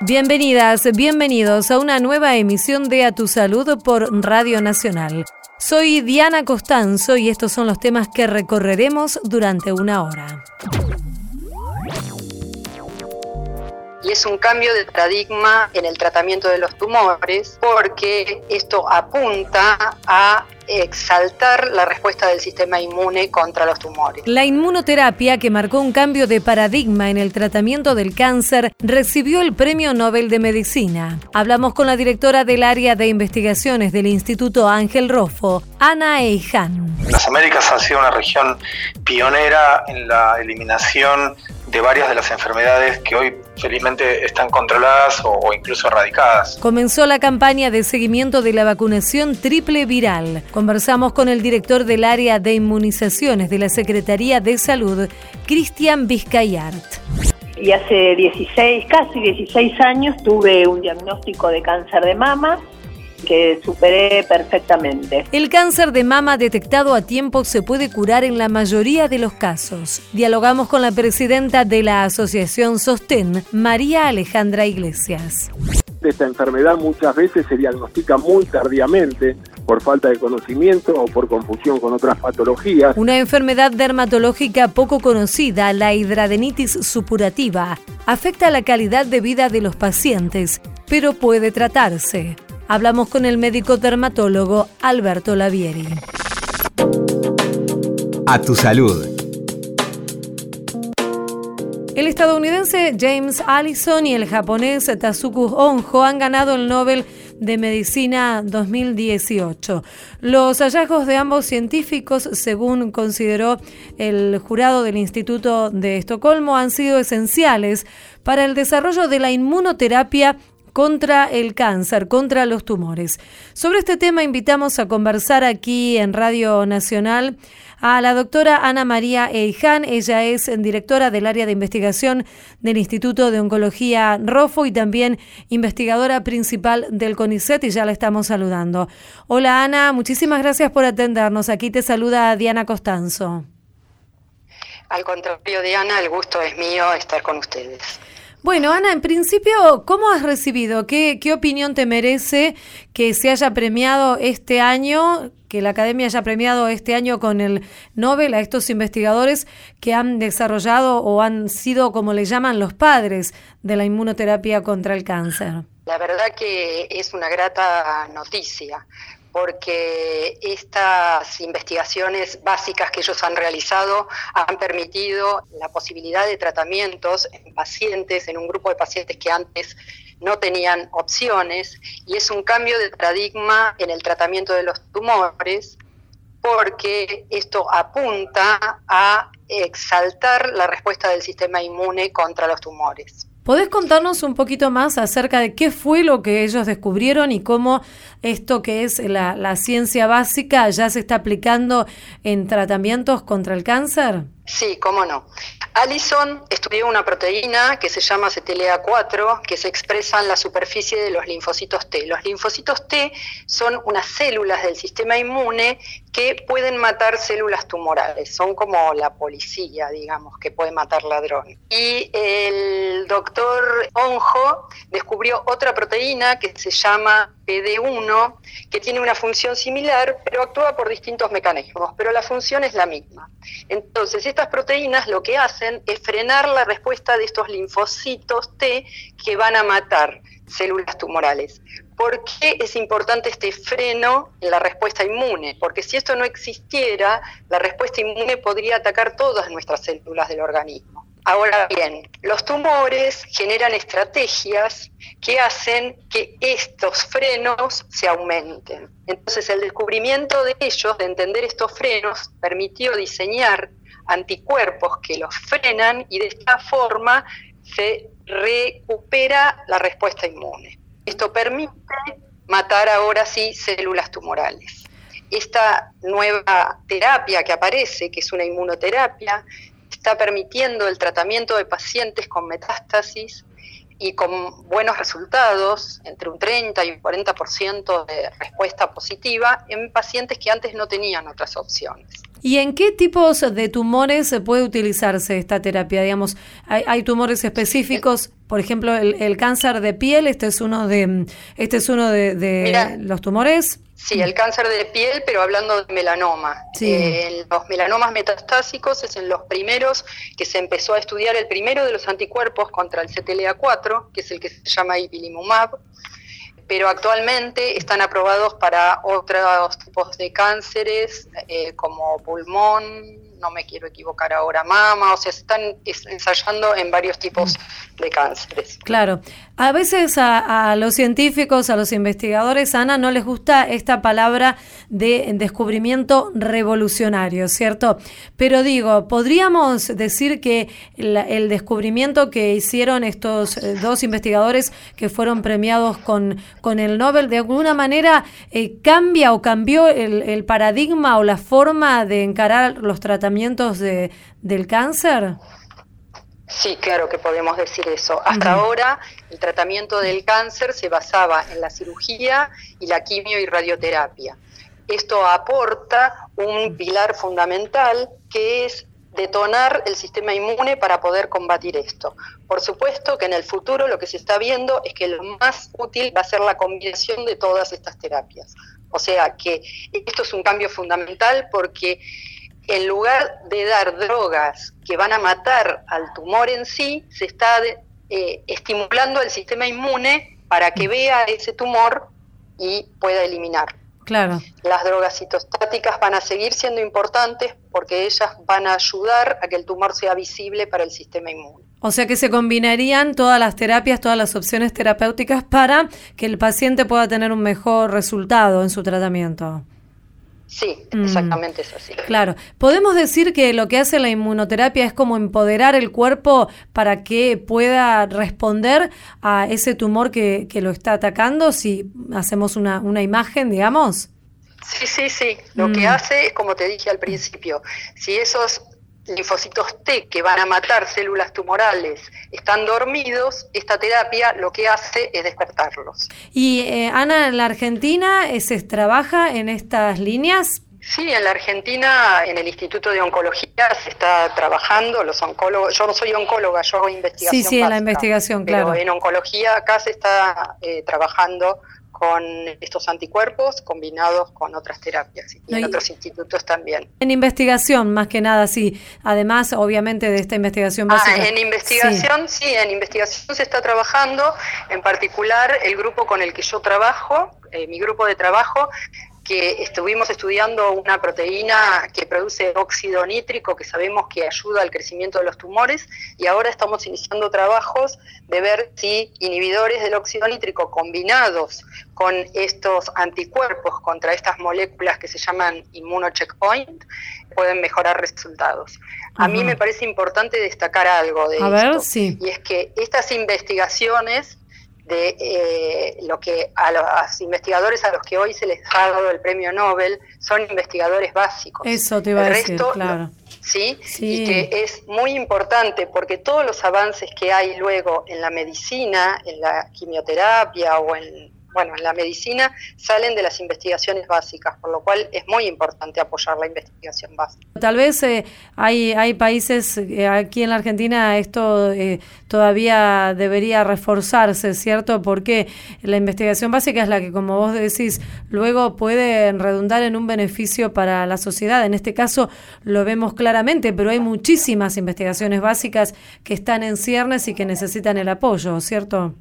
Bienvenidas, bienvenidos a una nueva emisión de A Tu Salud por Radio Nacional. Soy Diana Costanzo y estos son los temas que recorreremos durante una hora. Y es un cambio de paradigma en el tratamiento de los tumores porque esto apunta a exaltar la respuesta del sistema inmune contra los tumores. La inmunoterapia, que marcó un cambio de paradigma en el tratamiento del cáncer, recibió el Premio Nobel de Medicina. Hablamos con la directora del área de investigaciones del Instituto Ángel Rofo, Ana Eijan. Las Américas ha sido una región pionera en la eliminación de varias de las enfermedades que hoy felizmente están controladas o, incluso erradicadas. Comenzó la campaña de seguimiento de la vacunación triple viral. Conversamos con el director del área de inmunizaciones de la Secretaría de Salud, Cristian Vizcayart. Y hace 16, casi 16 años tuve un diagnóstico de cáncer de mama que superé perfectamente. El cáncer de mama detectado a tiempo se puede curar en la mayoría de los casos. Dialogamos con la presidenta de la Asociación Sostén, María Alejandra Iglesias. Esta enfermedad muchas veces se diagnostica muy tardíamente por falta de conocimiento o por confusión con otras patologías. Una enfermedad dermatológica poco conocida, la hidradenitis supurativa, afecta la calidad de vida de los pacientes, pero puede tratarse. Hablamos con el médico dermatólogo Alberto Lavieri. A tu salud. El estadounidense James Allison y el japonés Tazuku Honjo han ganado el Nobel de Medicina 2018. Los hallazgos de ambos científicos, según consideró el jurado del Instituto de Estocolmo, han sido esenciales para el desarrollo de la inmunoterapia contra el cáncer, contra los tumores. Sobre este tema invitamos a conversar aquí en Radio Nacional a la doctora Ana María Eiján. Ella es directora del área de investigación del Instituto de Oncología ROFO y también investigadora principal del CONICET y ya la estamos saludando. Hola Ana, muchísimas gracias por atendernos. Aquí te saluda Diana Costanzo. Al contrario, Diana, el gusto es mío estar con ustedes. Bueno, Ana, en principio, ¿cómo has recibido? ¿Qué, ¿Qué opinión te merece que se haya premiado este año, que la Academia haya premiado este año con el Nobel a estos investigadores que han desarrollado o han sido, como le llaman, los padres de la inmunoterapia contra el cáncer? La verdad que es una grata noticia, porque estas investigaciones básicas que ellos han realizado han permitido la posibilidad de tratamientos en pacientes, en un grupo de pacientes que antes no tenían opciones, y es un cambio de paradigma en el tratamiento de los tumores, porque esto apunta a exaltar la respuesta del sistema inmune contra los tumores. ¿Podés contarnos un poquito más acerca de qué fue lo que ellos descubrieron y cómo esto que es la, ciencia básica ya se está aplicando en tratamientos contra el cáncer? Sí, cómo no. Allison estudió una proteína que se llama CTLA4 que se expresa en la superficie de los linfocitos T. Los linfocitos T son unas células del sistema inmune que pueden matar células tumorales, son como la policía, digamos, que puede matar ladrones. Y el doctor Onjo descubrió otra proteína que se llama PD1, que tiene una función similar, pero actúa por distintos mecanismos, pero la función es la misma. Entonces, estas proteínas lo que hacen es frenar la respuesta de estos linfocitos T que van a matar células tumorales. ¿Por qué es importante este freno en la respuesta inmune? Porque si esto no existiera, la respuesta inmune podría atacar todas nuestras células del organismo. Ahora bien, los tumores generan estrategias que hacen que estos frenos se aumenten. Entonces el descubrimiento de ellos, de entender estos frenos, permitió diseñar anticuerpos que los frenan y de esta forma se recupera la respuesta inmune. Esto permite matar ahora sí células tumorales. Esta nueva terapia que aparece, que es una inmunoterapia, está permitiendo el tratamiento de pacientes con metástasis y con buenos resultados, entre un 30 y un 40% de respuesta positiva en pacientes que antes no tenían otras opciones. ¿Y en qué tipos de tumores puede utilizarse esta terapia? Digamos, hay, tumores específicos, por ejemplo, el, cáncer de piel, este es uno de, este es uno de, los tumores. Sí, el cáncer de piel, pero hablando de melanoma. Eh, los melanomas metastásicos es en los primeros que se empezó a estudiar el primero de los anticuerpos contra el CTLA4, que es el que se llama ipilimumab pero actualmente están aprobados para otros tipos de cánceres eh, como pulmón, no me quiero equivocar ahora, mama, o sea, están ensayando en varios tipos de cánceres. Claro, a veces a, los científicos, a los investigadores, Ana, no les gusta esta palabra de descubrimiento revolucionario, ¿cierto? Pero digo, podríamos decir que el descubrimiento que hicieron estos eh, dos investigadores que fueron premiados con, con el Nobel, de alguna manera eh, cambia o cambió el, el paradigma o la forma de encarar los tratamientos de, del cáncer? Sí, claro que podemos decir eso. Hasta ahora el tratamiento del cáncer se basaba en la cirugía y la quimio y radioterapia. Esto aporta un pilar fundamental que es detonar el sistema inmune para poder combatir esto. Por supuesto que en el futuro lo que se está viendo es que lo más útil va a ser la combinación de todas estas terapias. O sea que esto es un cambio fundamental porque en lugar de dar drogas que van a matar al tumor en sí, se está eh, estimulando el sistema inmune para que vea ese tumor y pueda eliminar. Claro. Las drogas citostáticas van a seguir siendo importantes porque ellas van a ayudar a que el tumor sea visible para el sistema inmune. O sea que se combinarían todas las terapias, todas las opciones terapéuticas para que el paciente pueda tener un mejor resultado en su tratamiento. Sí, mm. exactamente es así. Claro. ¿Podemos decir que lo que hace la inmunoterapia es como empoderar el cuerpo para que pueda responder a ese tumor que, lo está atacando si hacemos una, una imagen, digamos? Sí, sí, sí. Lo que mm. hace es, como te dije al principio, si esos linfocitos T que van a matar células tumorales están dormidos, esta terapia lo que hace es despertarlos. Y eh, Ana, ¿en la Argentina eh, se trabaja en estas líneas? Sí, en la Argentina, en el Instituto de Oncología se está trabajando, los oncólogos, yo no soy oncóloga, yo hago investigación. Sí, sí, en la investigación, claro. en oncología acá se está eh, trabajando con estos anticuerpos combinados con otras terapias y en otros institutos también. En investigación, más que nada, sí. Además, obviamente, de esta investigación básica. Ah, en investigación, sí. en investigación se está trabajando, en particular el grupo con el que yo trabajo, eh, mi grupo de trabajo, que estuvimos estudiando una proteína que produce óxido nítrico, que sabemos que ayuda al crecimiento de los tumores, y ahora estamos iniciando trabajos de ver si inhibidores del óxido nítrico combinados con estos anticuerpos contra estas moléculas que se llaman inmunocheckpoint pueden mejorar resultados. A mí me parece importante destacar algo de esto, y es que estas investigacionas de eh, lo que a los investigadores a los que hoy se les ha dado el premio Nobel son investigadores básicos. Eso te iba a decir, claro. ¿sí? Y que es muy importante porque todos los avances que hay luego en la medicina, en la quimioterapia o en bueno, en la medicina salen de las investigaciones básicas, por lo cual es muy importante apoyar la investigación básica. Tal vez eh, hay, hay países, eh, aquí en la Argentina esto eh, todavía debería reforzarse, ¿cierto? Porque la investigación básica es la que, como vos decís, luego puede redundar en un beneficio para la sociedad. En este caso lo vemos claramente, pero hay muchísimas investigaciones básicas que están en ciernes y que necesitan el apoyo, ¿cierto?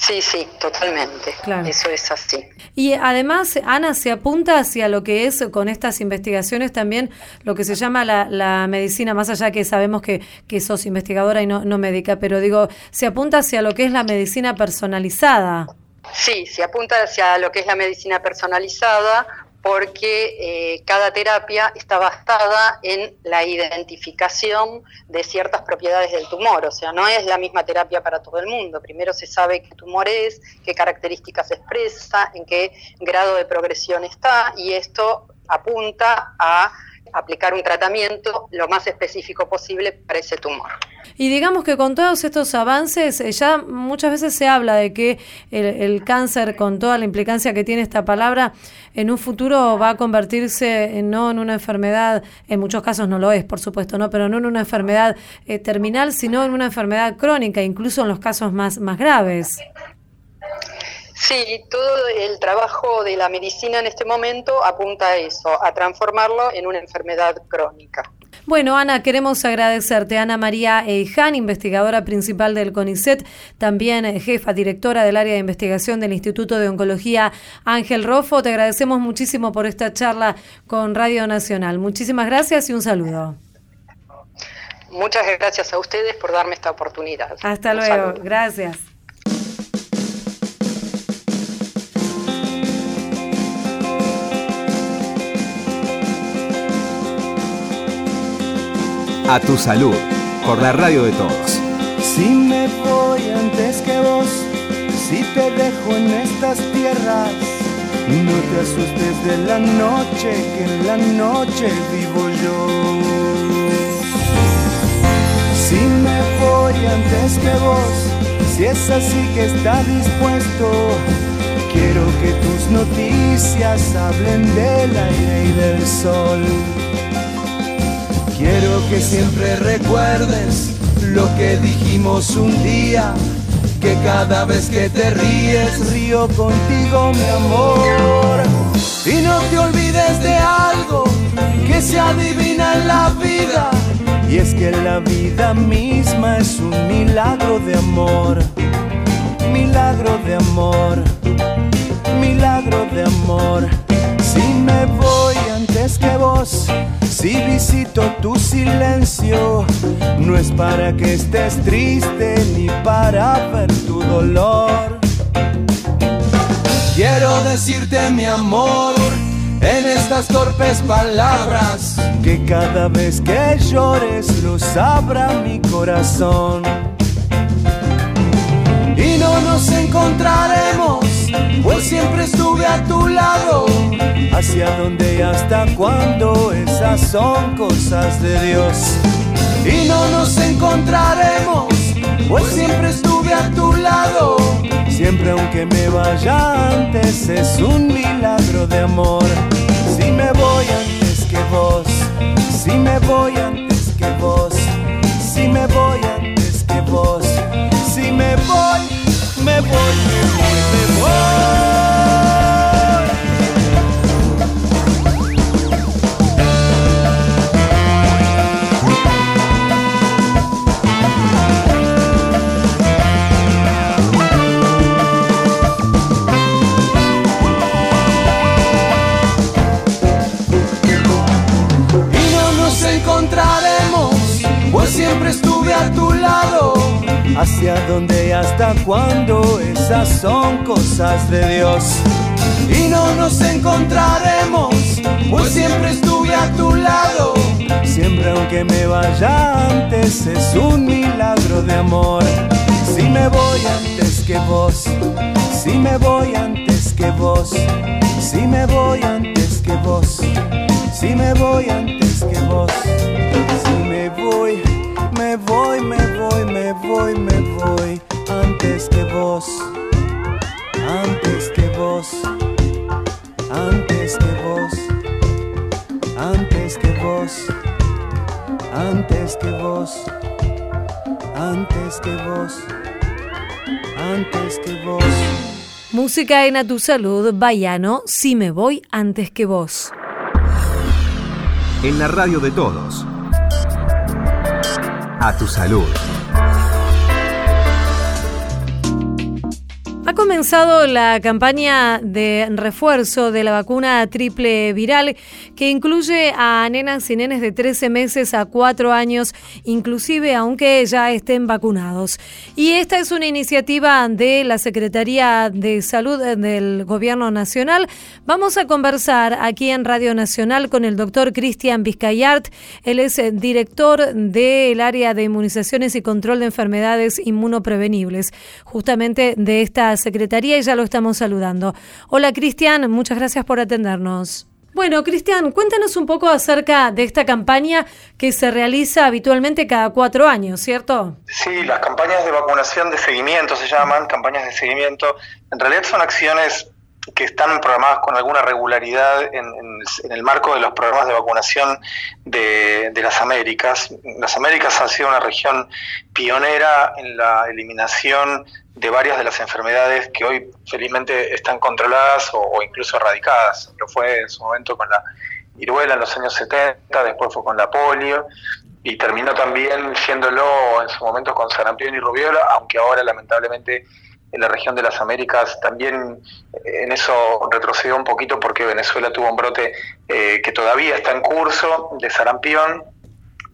Sí, sí, totalmente. Eso es así. Y además, Ana, se apunta hacia lo que es con estas investigaciones también lo que se llama la, medicina, más allá que sabemos que, que sos investigadora y no, no médica, pero digo, se apunta hacia lo que es la medicina personalizada. Sí, se apunta hacia lo que es la medicina personalizada porque eh, cada terapia está basada en la identificación de ciertas propiedades del tumor, o sea, no es la misma terapia para todo el mundo. Primero se sabe qué tumor es, qué características expresa, en qué grado de progresión está, y esto apunta a aplicar un tratamiento lo más específico posible para ese tumor. Y digamos que con todos estos avances, eh, ya muchas veces se habla de que el, cáncer, con toda la implicancia que tiene esta palabra, en un futuro va a convertirse no en una enfermedad, en muchos casos no lo es, por supuesto, no, pero no en una enfermedad eh, terminal, sino en una enfermedad crónica, incluso en los casos más, más graves. Sí, todo el trabajo de la medicina en este momento apunta a eso, a transformarlo en una enfermedad crónica. Bueno, Ana, queremos agradecerte. Ana María Eiján, investigadora principal del CONICET, también eh, jefa directora del área de investigación del Instituto de Oncología Ángel Rofo. Te agradecemos muchísimo por esta charla con Radio Nacional. Muchísimas gracias y un saludo. Muchas gracias a ustedes por darme esta oportunidad. Hasta luego, gracias. A tu salud, por la radio de todos. Si me voy antes que vos, si te dejo en estas tierras, no te asustes de la noche, que en la noche vivo yo. Si me voy antes que vos, si es así que está dispuesto, quiero que tus noticias hablen del aire y del sol. Quiero que siempre recuerdes lo que dijimos un día, que cada vez que te ríes río contigo mi amor. Y no te olvides de algo que se adivina en la vida, y es que la vida misma es un milagro de amor, milagro de amor, milagro de amor. Si me voy antes que vos, si visito tu silencio, no es para que estés triste ni para ver tu dolor. Quiero decirte mi amor en estas torpes palabras, que cada vez que llores lo sabrá mi corazón. Y no nos encontraremos, pues siempre estuve a tu lado hacia dónde y hasta cuándo, esas son cosas de Dios. Y no nos encontraremos, pues siempre estuve a tu lado. Siempre aunque me vaya antes, es un milagro de amor. Si me voy antes que vos, si me voy antes que vos, si me voy antes que vos, si me voy, me voy, voy, me voy. Siempre estuve a tu lado. Hacia dónde y hasta cuándo, esas son cosas de Dios. Y no nos encontraremos, pues siempre estuve a tu lado. Siempre aunque me vaya antes, es un milagro de amor. Si me voy antes que vos, si me voy antes que vos, si me voy antes que vos, si me voy antes que vos, si me voy voy, me voy, me voy, me voy antes que vos, antes que vos, antes que vos, antes que vos, antes que vos, antes que vos, antes que vos. Música en A Tu Salud, Bayano, Si Me Voy Antes que Vos. En la radio de todos a tu salud. Comenzado la campaña de refuerzo de la vacuna triple viral que incluye a nenas y nenes de 13 meses a 4 años, inclusive aunque ya estén vacunados. Y esta es una iniciativa de la Secretaría de Salud del Gobierno Nacional. Vamos a conversar aquí en Radio Nacional con el doctor Cristian Vizcayart. Él es director del área de inmunizaciones y control de enfermedades inmunoprevenibles, justamente de esta Secretaría y ya lo estamos saludando. Hola Cristian, muchas gracias por atendernos. Bueno, Cristian, cuéntanos un poco acerca de esta campaña que se realiza habitualmente cada cuatro años, ¿cierto? Sí, las campañas de vacunación de seguimiento se llaman, campañas de seguimiento. En realidad son acciones que están programadas con alguna regularidad en, el marco de los programas de vacunación de, las Américas. Las Américas ha sido una región pionera en la eliminación de varias de las enfermedades que hoy felizmente están controladas o, incluso erradicadas. Lo fue en su momento con la viruela en los años 70, después fue con la polio y terminó también siéndolo en su momento con sarampión y rubiola, aunque ahora lamentablemente en la región de las Américas también eh, en eso retrocedió un poquito porque Venezuela tuvo un brote eh, que todavía está en curso de sarampión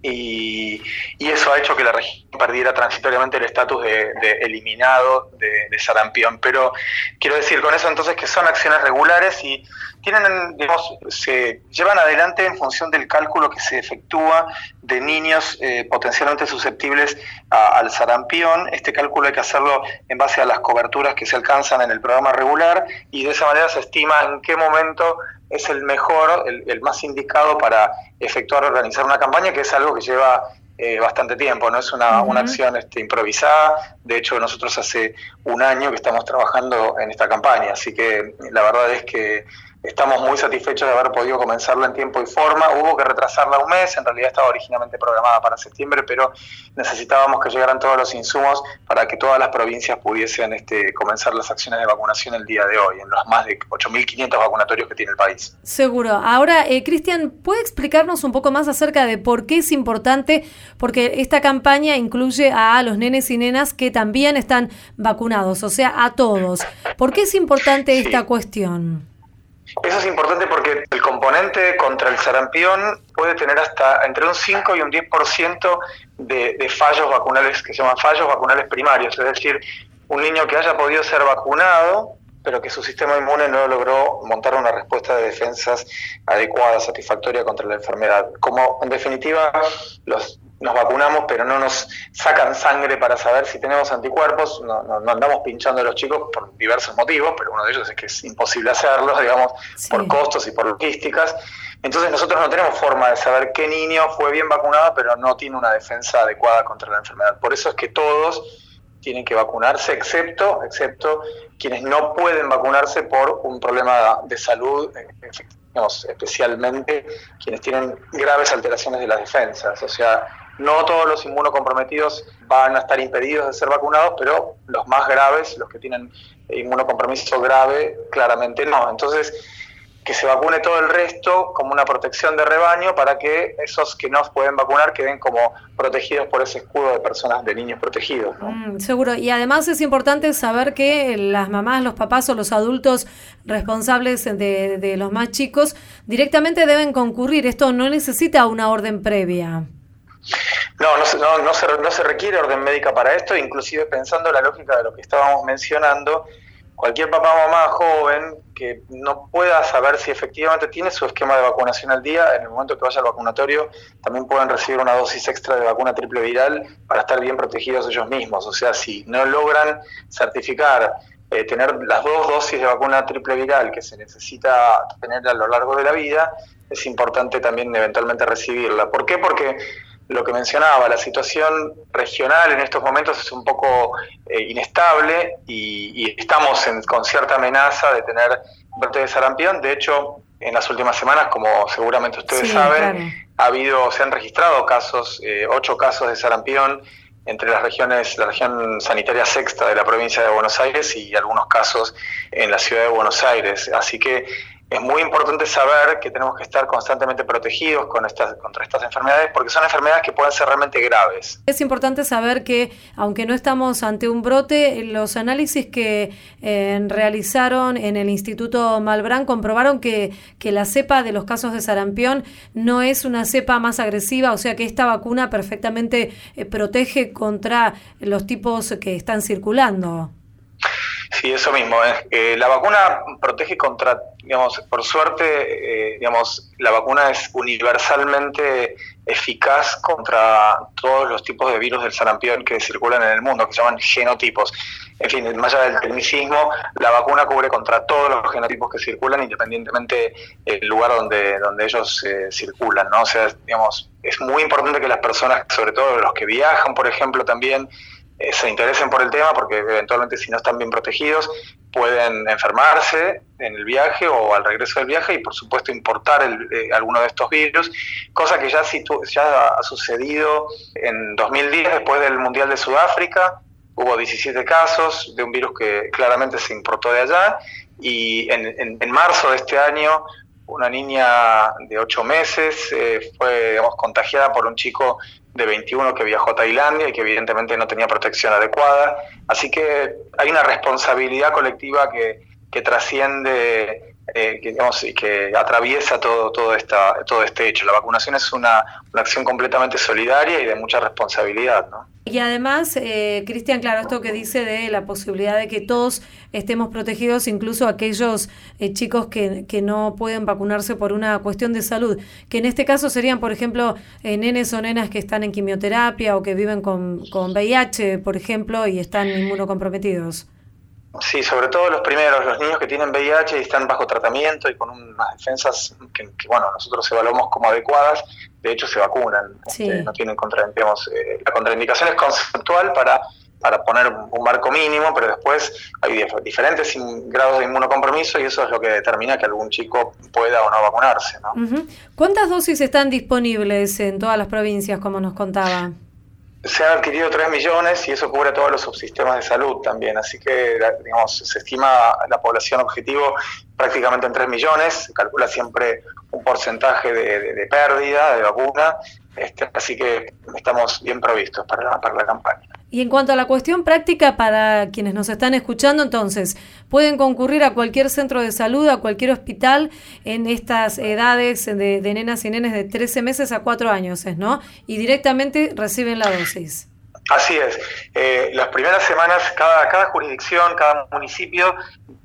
y, eso ha hecho que la región perdiera transitoriamente el estatus de, eliminado de, sarampión. Pero quiero decir con eso entonces que son acciones regulares y tienen, digamos, se llevan adelante en función del cálculo que se efectúa de niños eh, potencialmente susceptibles al sarampión. Este cálculo hay que hacerlo en base a las coberturas que se alcanzan en el programa regular y de esa manera se estima en qué momento es el mejor, el, más indicado para efectuar, organizar una campaña, que es algo que lleva eh, bastante tiempo, no es una, una acción este, improvisada. De hecho, nosotros hace un año que estamos trabajando en esta campaña, así que la verdad es que Estamos muy satisfechos de haber podido comenzarla en tiempo y forma. Hubo que retrasarla un mes, en realidad estaba originalmente programada para septiembre, pero necesitábamos que llegaran todos los insumos para que todas las provincias pudiesen este, comenzar las acciones de vacunación el día de hoy, en los más de 8.500 vacunatorios que tiene el país. Seguro. Ahora, eh, Cristian, ¿puede explicarnos un poco más acerca de por qué es importante? Porque esta campaña incluye a los nenes y nenas que también están vacunados, o sea, a todos. ¿Por qué es importante esta cuestión? Eso es importante porque el componente contra el sarampión puede tener hasta entre un 5 y un 10% de, de fallos vacunales que se llaman fallos vacunales primarios, es decir, un niño que haya podido ser vacunado, pero que su sistema inmune no logró montar una respuesta de defensas adecuada, satisfactoria contra la enfermedad. Como en definitiva los nos vacunamos, pero no nos sacan sangre para saber si tenemos anticuerpos, no, no, andamos pinchando a los chicos por diversos motivos, pero uno de ellos es que es imposible hacerlo, digamos, por costos y por logísticas. Entonces nosotros no tenemos forma de saber qué niño fue bien vacunado, pero no tiene una defensa adecuada contra la enfermedad. Por eso es que todos tienen que vacunarse, excepto, excepto quienes no pueden vacunarse por un problema de salud, eh, especialmente quienes tienen graves alteraciones de las defensas. O sea, no todos los inmunocomprometidos van a estar impedidos de ser vacunados, pero los más graves, los que tienen inmunocompromiso grave, claramente no. Entonces, que se vacune todo el resto como una protección de rebaño para que esos que no pueden vacunar queden como protegidos por ese escudo de personas, de niños protegidos. Mm, seguro, y además es importante saber que las mamás, los papás o los adultos responsables de, de los más chicos directamente deben concurrir. Esto no necesita una orden previa. No, no se, no, no, se, requiere orden médica para esto, inclusive pensando la lógica de lo que estábamos mencionando, cualquier papá o mamá joven que no pueda saber si efectivamente tiene su esquema de vacunación al día, en el momento que vaya al vacunatorio, también pueden recibir una dosis extra de vacuna triple viral para estar bien protegidos ellos mismos. O sea, si no logran certificar eh, tener las dos dosis de vacuna triple viral que se necesita tener a lo largo de la vida, es importante también eventualmente recibirla. ¿Por qué? Porque lo que mencionaba, la situación regional en estos momentos es un poco eh, inestable y, estamos con cierta amenaza de tener brote de sarampión. De hecho, en las últimas semanas, como seguramente ustedes saben, ha habido, se han registrado casos, eh, ocho casos de sarampión entre las regiones, la región sanitaria sexta de la provincia de Buenos Aires y algunos casos en la ciudad de Buenos Aires. Así que es muy importante saber que tenemos que estar constantemente protegidos con estas, contra estas enfermedades porque son enfermedades que pueden ser realmente graves. Es importante saber que, aunque no estamos ante un brote, los análisis que eh, realizaron en el Instituto Malbrán comprobaron que, la cepa de los casos de sarampión no es una cepa más agresiva, o sea que esta vacuna perfectamente eh, protege contra los tipos que están circulando. Sí, eso mismo. Eh, la vacuna protege contra, digamos, por suerte, eh, digamos, la vacuna es universalmente eficaz contra todos los tipos de virus del sarampión que circulan en el mundo, que se llaman genotipos. En fin, más allá del tecnicismo, la vacuna cubre contra todos los genotipos que circulan, independientemente del lugar donde, donde ellos eh, circulan, ¿no? O sea, digamos, es muy importante que las personas, sobre todo los que viajan, por ejemplo, también eh, se interesen por el tema, porque eventualmente si no están bien protegidos, pueden enfermarse en el viaje o al regreso del viaje y por supuesto importar eh, alguno de estos virus, cosa que ya, ya ha sucedido en 2010 después del Mundial de Sudáfrica, hubo 17 casos de un virus que claramente se importó de allá y en, en, marzo de este año una niña de 8 meses eh, fue contagiada por un chico de 21 que viajó a Tailandia y que evidentemente no tenía protección adecuada. Así que hay una responsabilidad colectiva que, que trasciende, eh, que, digamos, y que atraviesa todo, todo, esta, todo este hecho. La vacunación es una, una acción completamente solidaria y de mucha responsabilidad. ¿no? Y además, eh, Cristian, claro, esto que dice de la posibilidad de que todos estemos protegidos, incluso aquellos eh, chicos que, que, no pueden vacunarse por una cuestión de salud, que en este caso serían, por ejemplo, eh, nenes o nenas que están en quimioterapia o que viven con, con VIH, por ejemplo, y están inmunocomprometidos. Sí, sobre todo los primeros, los niños que tienen VIH y están bajo tratamiento y con unas defensas que, bueno, nosotros evaluamos como adecuadas, de hecho se vacunan, este, no tienen contraindicaciones. Eh, la contraindicación es conceptual para, para poner un marco mínimo, pero después hay diferentes grados de inmunocompromiso y eso es lo que determina que algún chico pueda o no vacunarse. ¿no? ¿Cuántas dosis están disponibles en todas las provincias, como nos contaba? Se han adquirido 3 millones y eso cubre todos los subsistemas de salud también. Así que, digamos, se estima la población objetivo prácticamente en 3 millones. Se calcula siempre un porcentaje de, pérdida de vacuna. Este, así que estamos bien provistos para para la campaña. Y en cuanto a la cuestión práctica, para quienes nos están escuchando, entonces, pueden concurrir a cualquier centro de salud, a cualquier hospital en estas edades de, nenas y nenes de 13 meses a 4 años, ¿no? Y directamente reciben la dosis. Así es. Eh, las primeras semanas, cada, cada jurisdicción, cada municipio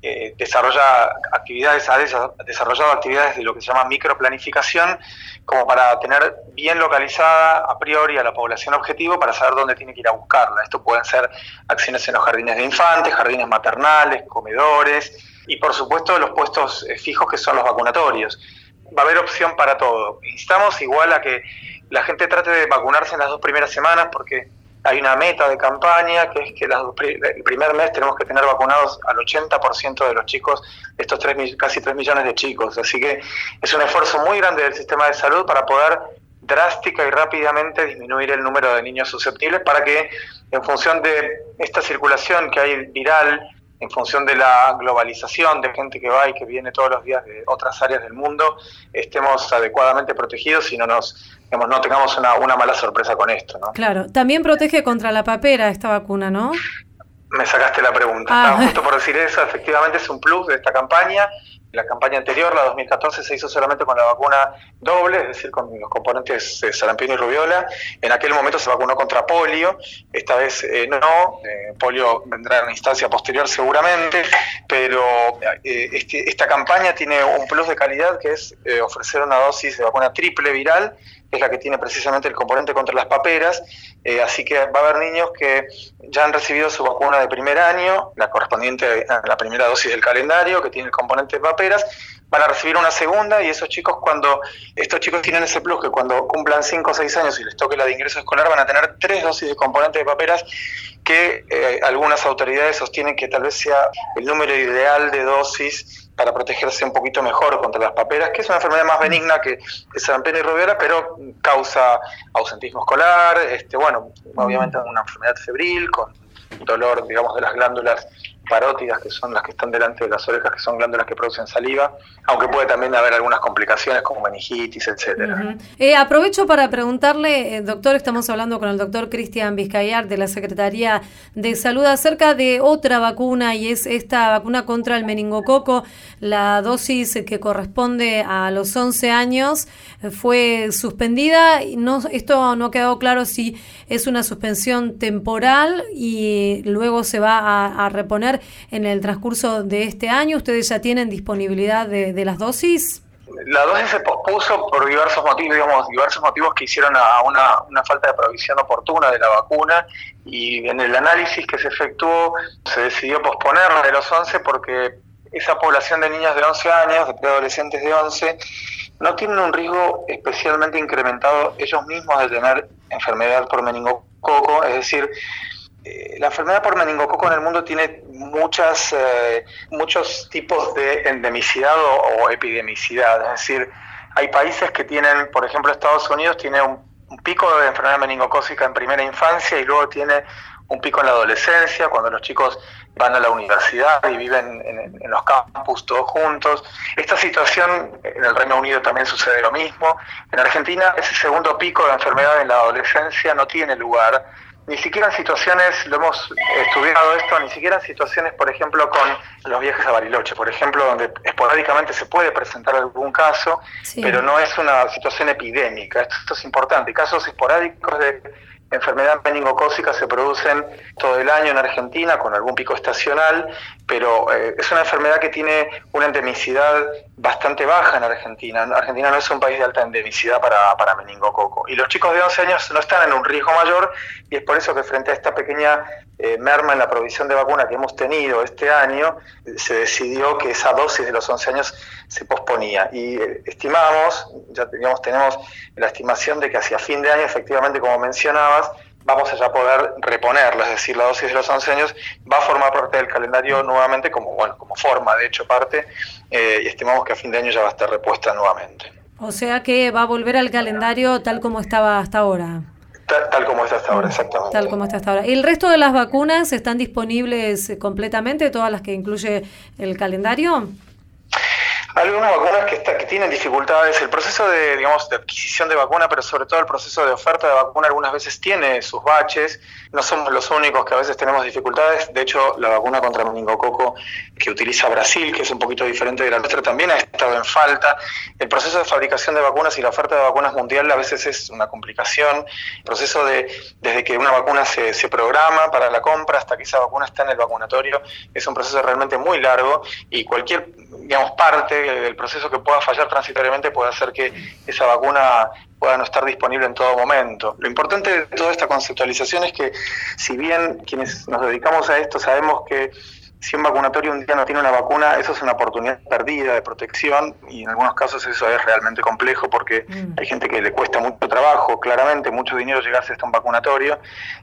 eh, desarrolla actividades, ha desarrollado actividades de lo que se llama microplanificación, como para tener bien localizada a priori a la población objetivo para saber dónde tiene que ir a buscarla. Esto pueden ser acciones en los jardines de infantes, jardines maternales, comedores y por supuesto los puestos eh, fijos que son los vacunatorios. Va a haber opción para todo. Instamos igual a que la gente trate de vacunarse en las dos primeras semanas porque hay una meta de campaña que es que el primer mes tenemos que tener vacunados al 80% de los chicos, estos tres, casi 3 millones de chicos. Así que es un esfuerzo muy grande del sistema de salud para poder drástica y rápidamente disminuir el número de niños susceptibles para que en función de esta circulación que hay viral, en función de la globalización de gente que va y que viene todos los días de otras áreas del mundo, estemos adecuadamente protegidos y no nos no tengamos una, una mala sorpresa con esto. ¿no? Claro, también protege contra la papera esta vacuna, ¿no? Me sacaste la pregunta. Ah. justo por decir eso, efectivamente es un plus de esta campaña. La campaña anterior, la 2014, se hizo solamente con la vacuna doble, es decir, con los componentes de sarampión y rubiola. En aquel momento se vacunó contra polio, esta vez eh, no. Eh, polio vendrá en instancia posterior seguramente, pero eh, este, esta campaña tiene un plus de calidad que es ofrecer una dosis de vacuna triple viral es la que tiene precisamente el componente contra las paperas, eh, así que va a haber niños que ya han recibido su vacuna de primer año, la correspondiente a la primera dosis del calendario, que tiene el componente de paperas, van a recibir una segunda y esos chicos cuando, estos chicos tienen ese plus que cuando cumplan 5 o 6 años y les toque la de ingreso escolar van a tener tres dosis de componente de paperas que eh, algunas autoridades sostienen que tal vez sea el número ideal de dosis para protegerse un poquito mejor contra las paperas, que es una enfermedad más benigna que, que sarampión y rubiola, pero causa ausentismo escolar, este, bueno, obviamente una enfermedad febril con dolor, digamos, de las glándulas parótidas, que son las que están delante de las orejas, que son glándulas que producen saliva, aunque puede también haber algunas complicaciones como meningitis, etcétera. Eh, aprovecho para preguntarle, eh, doctor, estamos hablando con el doctor Cristian Vizcayar de la Secretaría de Salud acerca de otra vacuna y es esta vacuna contra el meningococo. La dosis que corresponde a los 11 años fue suspendida. No, esto no ha quedado claro si es una suspensión temporal y luego se va a reponer en el transcurso de este año? ¿Ustedes ya tienen disponibilidad de, las dosis? la dosis se pospuso por diversos motivos, digamos, diversos motivos que hicieron a una, una, falta de provisión oportuna de la vacuna y en el análisis que se efectuó se decidió posponerla de los 11 porque esa población de niños de 11 años, de preadolescentes de 11, no tienen un riesgo especialmente incrementado ellos mismos de tener enfermedad por meningococo, es decir, eh, la enfermedad por meningococo en el mundo tiene muchas, eh, muchos tipos de endemicidad o, epidemicidad. Es decir, hay países que tienen, por ejemplo, Estados Unidos tiene un, pico de enfermedad meningocócica en primera infancia y luego tiene un pico en la adolescencia, cuando los chicos van a la universidad y viven en, en, los campus todos juntos. Esta situación en el Reino Unido también sucede lo mismo. En Argentina ese segundo pico de enfermedad en la adolescencia no tiene lugar ni siquiera en situaciones, lo hemos estudiado esto, ni siquiera en situaciones, por ejemplo, con los viajes a Bariloche, por ejemplo, donde esporádicamente se puede presentar algún caso, pero no es una situación epidémica. Esto es importante. Casos esporádicos de enfermedad meningocócica se producen todo el año en Argentina con algún pico estacional, pero eh, es una enfermedad que tiene una endemicidad bastante baja en Argentina. Argentina no es un país de alta endemicidad para, para meningococo. Y los chicos de 11 años no están en un riesgo mayor y es por eso que frente a esta pequeña eh, merma en la provisión de vacuna que hemos tenido este año, se decidió que esa dosis de los 11 años se posponía. Y eh, estimamos, ya teníamos, tenemos la estimación de que hacia fin de año, efectivamente, como mencionabas, vamos a ya poder reponerla, es decir, la dosis de los 11 años va a formar parte del calendario nuevamente como, bueno, como forma, de hecho, parte, eh, y estimamos que a fin de año ya va a estar repuesta nuevamente. O sea que va a volver al calendario tal como estaba hasta ahora. Tal, como está hasta ahora, exactamente. Tal como está hasta ahora. ¿Y el resto de las vacunas están disponibles completamente, todas las que incluye el calendario? Algunas vacunas que, está, que tienen dificultades. El proceso de, digamos, de adquisición de vacuna, pero sobre todo el proceso de oferta de vacuna, algunas veces tiene sus baches. No somos los únicos que a veces tenemos dificultades. De hecho, la vacuna contra meningococo que utiliza Brasil, que es un poquito diferente de la nuestra, también ha estado en falta. El proceso de fabricación de vacunas y la oferta de vacunas mundial a veces es una complicación. El proceso de, desde que una vacuna se, se programa para la compra hasta que esa vacuna está en el vacunatorio, es un proceso realmente muy largo y cualquier, digamos, parte del proceso que pueda fallar transitoriamente puede hacer que esa vacuna pueda no estar disponible en todo momento. Lo importante de toda esta conceptualización es que si bien quienes nos dedicamos a esto sabemos que si un vacunatorio un día no tiene una vacuna, eso es una oportunidad perdida de protección y en algunos casos eso es realmente complejo porque mm. hay gente que le cuesta mucho trabajo, claramente mucho dinero llegarse hasta un vacunatorio.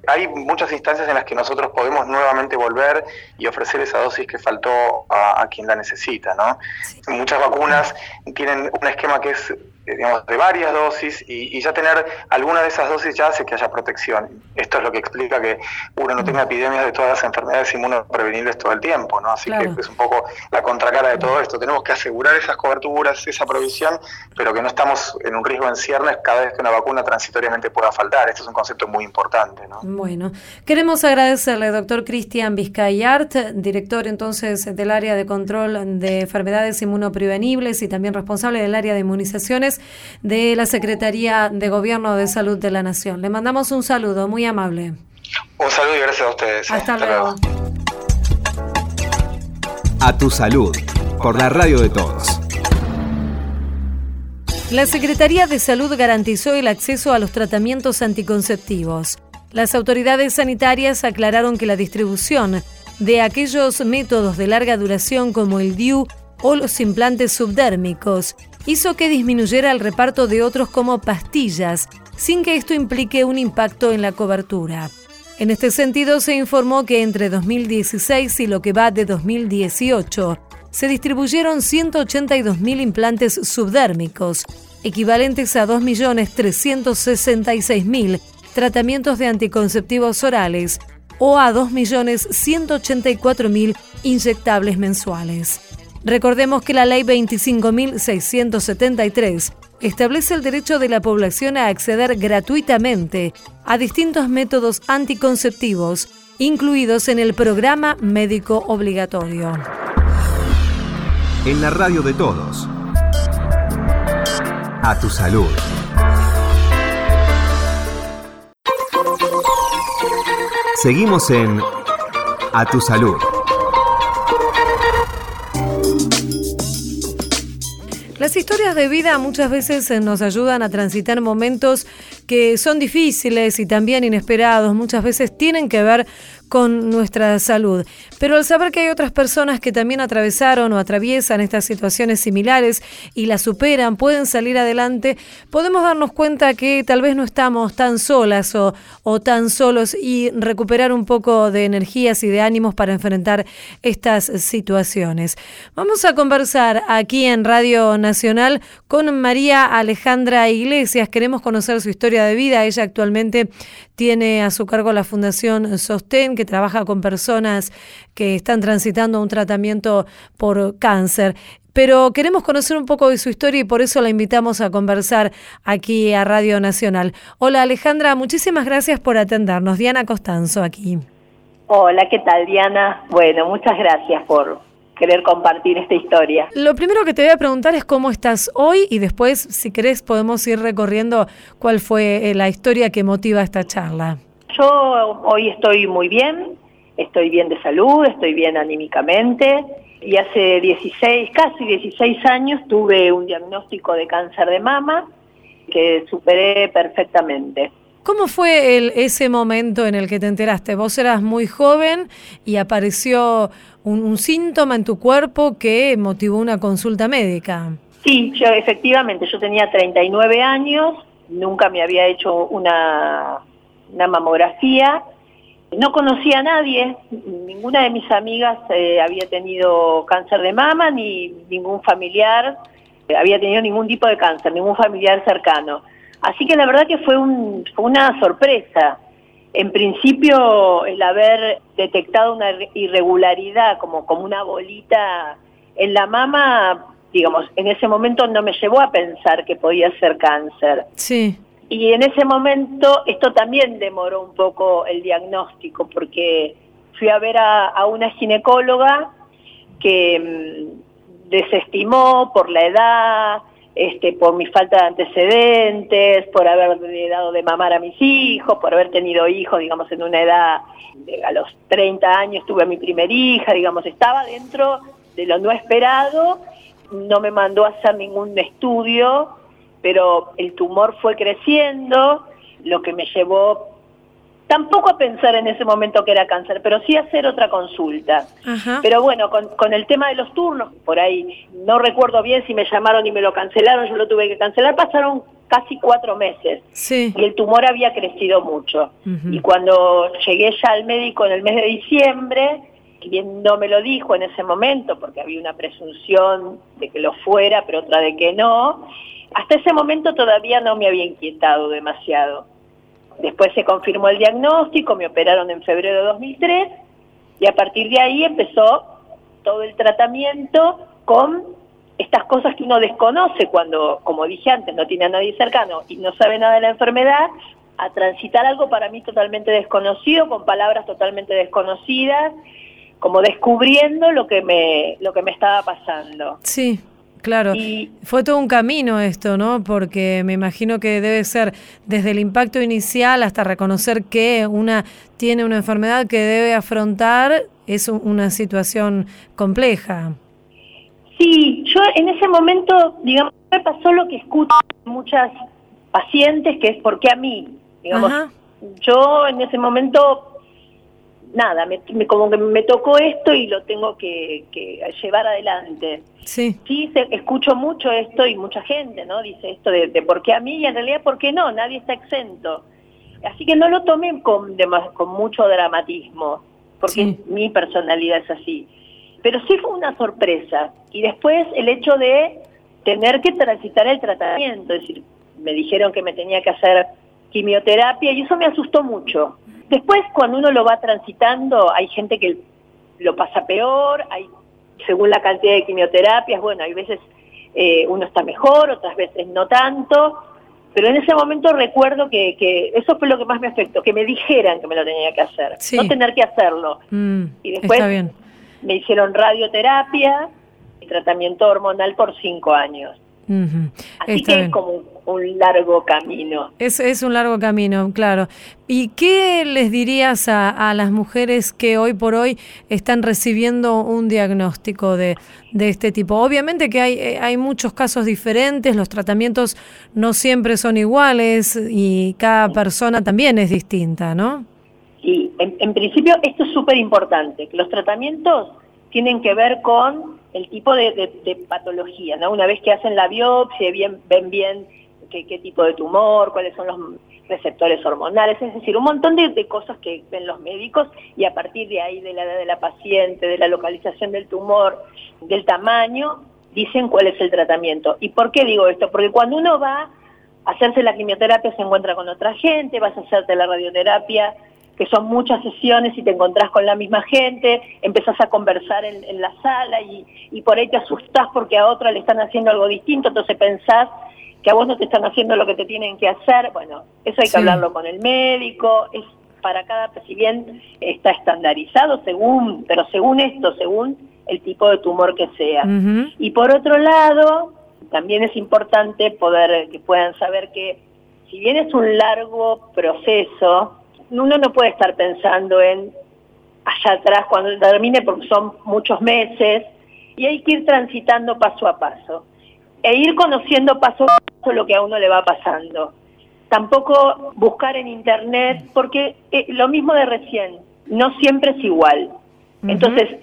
Hay muchas instancias en las que nosotros podemos nuevamente volver y ofrecer esa dosis que faltó a, quien la necesita. ¿no? Muchas vacunas tienen un esquema que es digamos, de varias dosis y, ya tener alguna de esas dosis ya hace que haya protección. Esto es lo que explica que uno no tenga epidemias de todas las enfermedades inmunoprevenibles todo el tiempo, ¿no? Así que es un poco la contracara de todo esto. Tenemos que asegurar esas coberturas, esa provisión, pero que no estamos en un riesgo en ciernes cada vez que una vacuna transitoriamente pueda faltar. Esto es un concepto muy importante, ¿no? Bueno, queremos agradecerle, doctor Cristian Vizcayart, director entonces del área de control de enfermedades inmunoprevenibles y también responsable del área de inmunizaciones de la Secretaría de Gobierno de Salud de la Nación. Le mandamos un saludo muy amable. Un saludo y gracias a ustedes. Hasta, luego. A tu salud, por la radio de todos. La Secretaría de Salud garantizó el acceso a los tratamientos anticonceptivos. Las autoridades sanitarias aclararon que la distribución de aquellos métodos de larga duración como el DIU o los implantes subdérmicos hizo que disminuyera el reparto de otros como pastillas, sin que esto implique un impacto en la cobertura. En este sentido, se informó que entre 2016 y lo que va de 2018, se distribuyeron 182.000 implantes subdérmicos, equivalentes a 2.366.000 tratamientos de anticonceptivos orales o a 2.184.000 inyectables mensuales. Recordemos que la Ley 25.673 establece el derecho de la población a acceder gratuitamente a distintos métodos anticonceptivos, incluidos en el programa médico obligatorio. En la radio de todos. A tu salud. Seguimos en A tu salud. Las historias de vida muchas veces eh, nos ayudan a transitar momentos que son difíciles y también inesperados, muchas veces tienen que ver con nuestra salud. Pero al saber que hay otras personas que también atravesaron o atraviesan estas situaciones similares y las superan, pueden salir adelante, podemos darnos cuenta que tal vez no estamos tan solas o, o tan solos y recuperar un poco de energías y de ánimos para enfrentar estas situaciones. Vamos a conversar aquí en Radio Nacional con María Alejandra Iglesias. Queremos conocer su historia de vida. Ella actualmente tiene a su cargo la Fundación Sostén que trabaja con personas que están transitando un tratamiento por cáncer. Pero queremos conocer un poco de su historia y por eso la invitamos a conversar aquí a Radio Nacional. Hola Alejandra, muchísimas gracias por atendernos. Diana Costanzo aquí. Hola, ¿qué tal Diana? Bueno, muchas gracias por querer compartir esta historia. Lo primero que te voy a preguntar es cómo estás hoy y después, si querés, podemos ir recorriendo cuál fue eh, la historia que motiva esta charla. Yo hoy estoy muy bien, estoy bien de salud, estoy bien anímicamente y hace 16, casi 16 años tuve un diagnóstico de cáncer de mama que superé perfectamente. ¿Cómo fue el, ese momento en el que te enteraste? Vos eras muy joven y apareció un, un, síntoma en tu cuerpo que motivó una consulta médica. Sí, yo efectivamente, yo tenía 39 años, nunca me había hecho una una mamografía. No conocía a nadie, ninguna de mis amigas eh, había tenido cáncer de mama, ni ningún familiar había tenido ningún tipo de cáncer, ningún familiar cercano. Así que la verdad que fue, un, fue una sorpresa. En principio, el haber detectado una irregularidad como, como una bolita en la mama, digamos, en ese momento no me llevó a pensar que podía ser cáncer. Sí. Y en ese momento esto también demoró un poco el diagnóstico porque fui a ver a, una ginecóloga que mm, desestimó por la edad, este, por mi falta de antecedentes, por haber dado de mamar a mis hijos, por haber tenido hijos, digamos, en una edad, a los 30 años tuve a mi primer hija, digamos, estaba dentro de lo no esperado, no me mandó a hacer ningún estudio pero el tumor fue creciendo, lo que me llevó tampoco a pensar en ese momento que era cáncer, pero sí a hacer otra consulta. Pero bueno, con, el tema de los turnos, por ahí no recuerdo bien si me llamaron y me lo cancelaron, yo lo tuve que cancelar, pasaron casi cuatro meses y el tumor había crecido mucho. Y cuando llegué ya al médico en el mes de diciembre, bien no me lo dijo en ese momento, porque había una presunción de que lo fuera, pero otra de que no, hasta ese momento todavía no me había inquietado demasiado. Después se confirmó el diagnóstico, me operaron en febrero de 2003 y a partir de ahí empezó todo el tratamiento con estas cosas que uno desconoce cuando, como dije antes, no tiene a nadie cercano y no sabe nada de la enfermedad, a transitar algo para mí totalmente desconocido, con palabras totalmente desconocidas, como descubriendo lo que me, lo que me estaba pasando. Sí. Claro, fue todo un camino esto, ¿no? Porque me imagino que debe ser desde el impacto inicial hasta reconocer que una tiene una enfermedad que debe afrontar, es una situación compleja. Sí, yo en ese momento, digamos, me pasó lo que escucho muchas pacientes, que es porque a mí, digamos, yo en ese momento nada, me, como que me tocó esto y lo tengo que, llevar adelante. Sí. Sí, escucho mucho esto y mucha gente, ¿no? Dice esto de, por qué a mí y en realidad por qué no, nadie está exento. Así que no lo tomé con, con mucho dramatismo, porque mi personalidad es así. Pero sí fue una sorpresa. Y después el hecho de tener que transitar el tratamiento, es decir, me dijeron que me tenía que hacer quimioterapia y eso me asustó mucho Después, cuando uno lo va transitando, hay gente que lo pasa peor, hay según la cantidad de quimioterapias, bueno, hay veces eh, uno está mejor, otras veces no tanto, pero en ese momento recuerdo que, eso fue lo que más me afectó, que me dijeran que me lo tenía que hacer, no tener que hacerlo. Mm, y después me hicieron radioterapia y tratamiento hormonal por cinco años. Así que es como un largo camino. Es, es un largo camino, claro. ¿Y qué les dirías a, las mujeres que hoy por hoy están recibiendo un diagnóstico de, de este tipo? Obviamente que hay, eh, hay muchos casos diferentes, los tratamientos no siempre son iguales y cada persona también es distinta, ¿no? En, en principio esto es súper importante, que los tratamientos tienen que ver con el tipo de, patología, ¿no? Una vez que hacen la biopsia, bien, ven bien qué, tipo de tumor, cuáles son los receptores hormonales, es decir, un montón de, cosas que ven los médicos y a partir de ahí, de la edad de la paciente, de la localización del tumor, del tamaño, dicen cuál es el tratamiento. ¿Y por qué digo esto? Porque cuando uno va a hacerse la quimioterapia se encuentra con otra gente, vas a hacerte la radioterapia que son muchas sesiones y te encontrás con la misma gente, empezás a conversar en, la sala y, y, por ahí te asustás porque a otra le están haciendo algo distinto, entonces pensás que a vos no te están haciendo lo que te tienen que hacer. Bueno, eso hay que hablarlo con el médico, es para cada, si bien está estandarizado según, pero según esto, según el tipo de tumor que sea. Y por otro lado, también es importante poder que puedan saber que si bien es un largo proceso, uno no puede estar pensando en allá atrás cuando termine porque son muchos meses y hay que ir transitando paso a paso e ir conociendo paso a paso lo que a uno le va pasando. Tampoco buscar en internet porque eh, lo mismo de recién, no siempre es igual. Entonces,